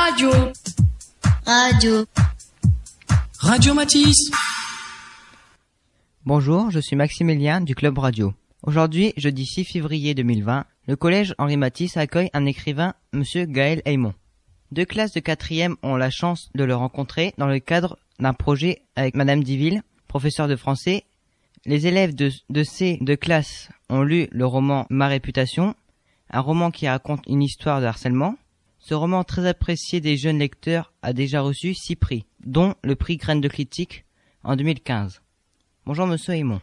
Radio. Radio. Radio Matisse. Bonjour, je suis Maximilien du Club Radio. Aujourd'hui, jeudi 6 février 2020, le collège Henri Matisse accueille un écrivain, monsieur Gaël Aymon. Deux classes de quatrième ont la chance de le rencontrer dans le cadre d'un projet avec madame Diville, professeure de français. Les élèves de, de ces deux classes ont lu le roman Ma réputation, un roman qui raconte une histoire de harcèlement. Ce roman très apprécié des jeunes lecteurs a déjà reçu six prix, dont le prix Graines de critique en 2015. Bonjour monsieur Aymon.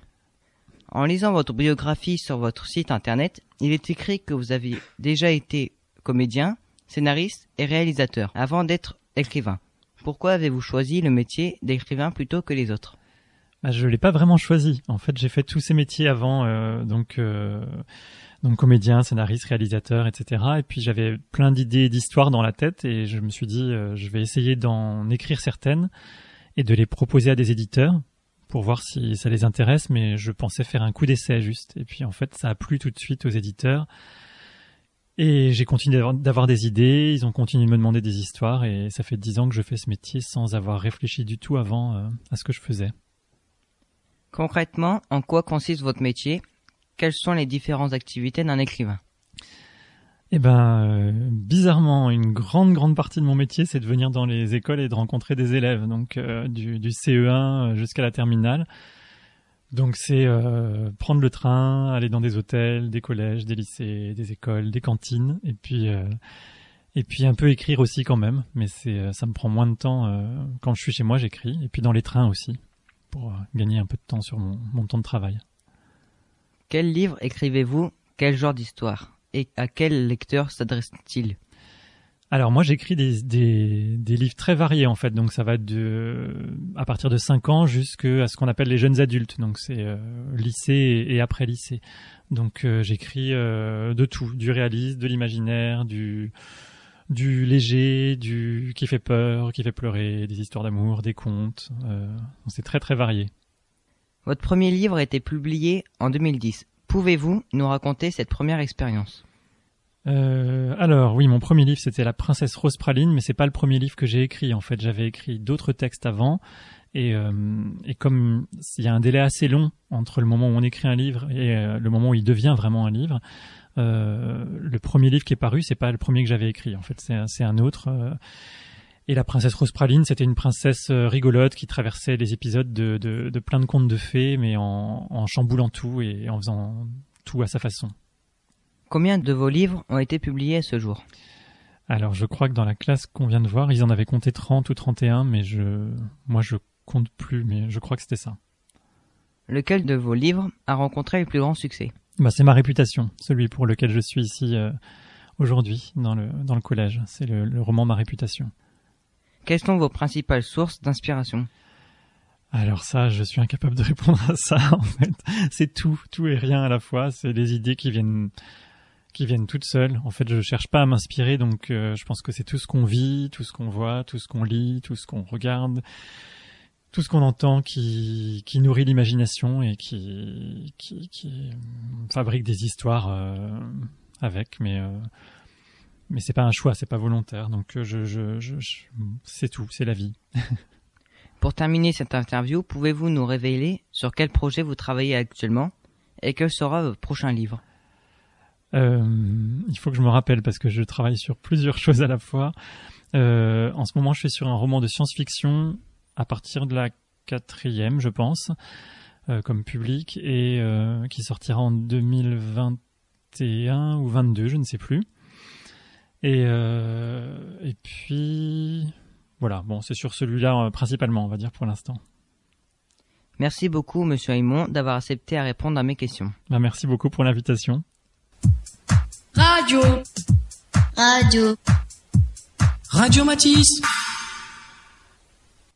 En lisant votre biographie sur votre site internet, il est écrit que vous avez déjà été comédien, scénariste et réalisateur avant d'être écrivain. Pourquoi avez-vous choisi le métier d'écrivain plutôt que les autres? Bah, Je l'ai pas vraiment choisi. En fait, j'ai fait tous ces métiers avant, euh, donc euh, donc comédien, scénariste, réalisateur, etc. Et puis j'avais plein d'idées, d'histoires dans la tête, et je me suis dit, euh, je vais essayer d'en écrire certaines et de les proposer à des éditeurs pour voir si ça les intéresse. Mais je pensais faire un coup d'essai juste. Et puis en fait, ça a plu tout de suite aux éditeurs. Et j'ai continué d'avoir des idées, ils ont continué de me demander des histoires, et ça fait dix ans que je fais ce métier sans avoir réfléchi du tout avant euh, à ce que je faisais. Concrètement, en quoi consiste votre métier? Quelles sont les différentes activités d'un écrivain? Eh ben, euh, bizarrement, une grande grande partie de mon métier, c'est de venir dans les écoles et de rencontrer des élèves, donc euh, du, du, CE1 jusqu'à la terminale. Donc c'est euh, prendre le train, aller dans des hôtels, des collèges, des lycées, des écoles, des cantines, et puis euh, et puis un peu écrire aussi quand même. Mais c'est euh, ça me prend moins de temps quand je suis chez moi, j'écris, et puis dans les trains aussi pour gagner un peu de temps sur mon, mon temps de travail. Quel livre écrivez-vous? Quel genre d'histoire? Et à quel lecteur s'adresse-t-il? Alors moi j'écris des, des, des, livres très variés en fait, donc ça va de à partir de 5 ans jusqu'à ce qu'on appelle les jeunes adultes, donc c'est euh, lycée et, après lycée. Donc euh, j'écris euh, de tout, du réaliste, de l'imaginaire, du du léger, du qui fait peur, qui fait pleurer, des histoires d'amour, des contes. c'est très très varié. Votre premier livre a été publié en 2010. Pouvez-vous nous raconter cette première expérience? Euh, alors oui, mon premier livre c'était La Princesse Rose Praline, mais c'est pas le premier livre que j'ai écrit. En fait, j'avais écrit d'autres textes avant, et, euh, et comme il y a un délai assez long entre le moment où on écrit un livre et euh, le moment où il devient vraiment un livre, euh, le premier livre qui est paru, c'est pas le premier que j'avais écrit. En fait, c'est un autre. Euh. et la princesse Rose Praline, c'était une princesse rigolote qui traversait les épisodes de, de, de plein de contes de fées, mais en, en chamboulant tout et en faisant tout à sa façon. Combien de vos livres ont été publiés à ce jour? Alors, je crois que dans la classe qu'on vient de voir, ils en avaient compté 30 ou 31, mais je, moi, je compte plus, mais je crois que c'était ça. Lequel de vos livres a rencontré le plus grand succès? Bah, c'est ma réputation, celui pour lequel je suis ici euh, aujourd'hui dans le dans le collège. C'est le, le roman Ma réputation. Quelles sont vos principales sources d'inspiration? Alors ça, je suis incapable de répondre à ça. En fait, c'est tout, tout et rien à la fois. C'est des idées qui viennent qui viennent toutes seules. En fait, je cherche pas à m'inspirer, donc euh, je pense que c'est tout ce qu'on vit, tout ce qu'on voit, tout ce qu'on lit, tout ce qu'on regarde, tout ce qu'on entend qui, qui nourrit l'imagination et qui, qui, qui, fabrique des histoires euh, avec, mais euh, mais c'est pas un choix, c'est pas volontaire. Donc je, je, je, je c'est tout, c'est la vie. Pour terminer cette interview, pouvez-vous nous révéler sur quel projet vous travaillez actuellement et quel sera votre prochain livre? Euh, il faut que je me rappelle parce que je travaille sur plusieurs choses à la fois. Euh, en ce moment, je suis sur un roman de science-fiction à partir de la quatrième, je pense, euh, comme public, et euh, qui sortira en 2021 ou 22, je ne sais plus. Et, euh, et puis, voilà, bon, c'est sur celui-là principalement, on va dire, pour l'instant. Merci beaucoup, Monsieur Aymon, d'avoir accepté à répondre à mes questions. Bah, merci beaucoup pour l'invitation. Radio. Radio. Radio Matisse.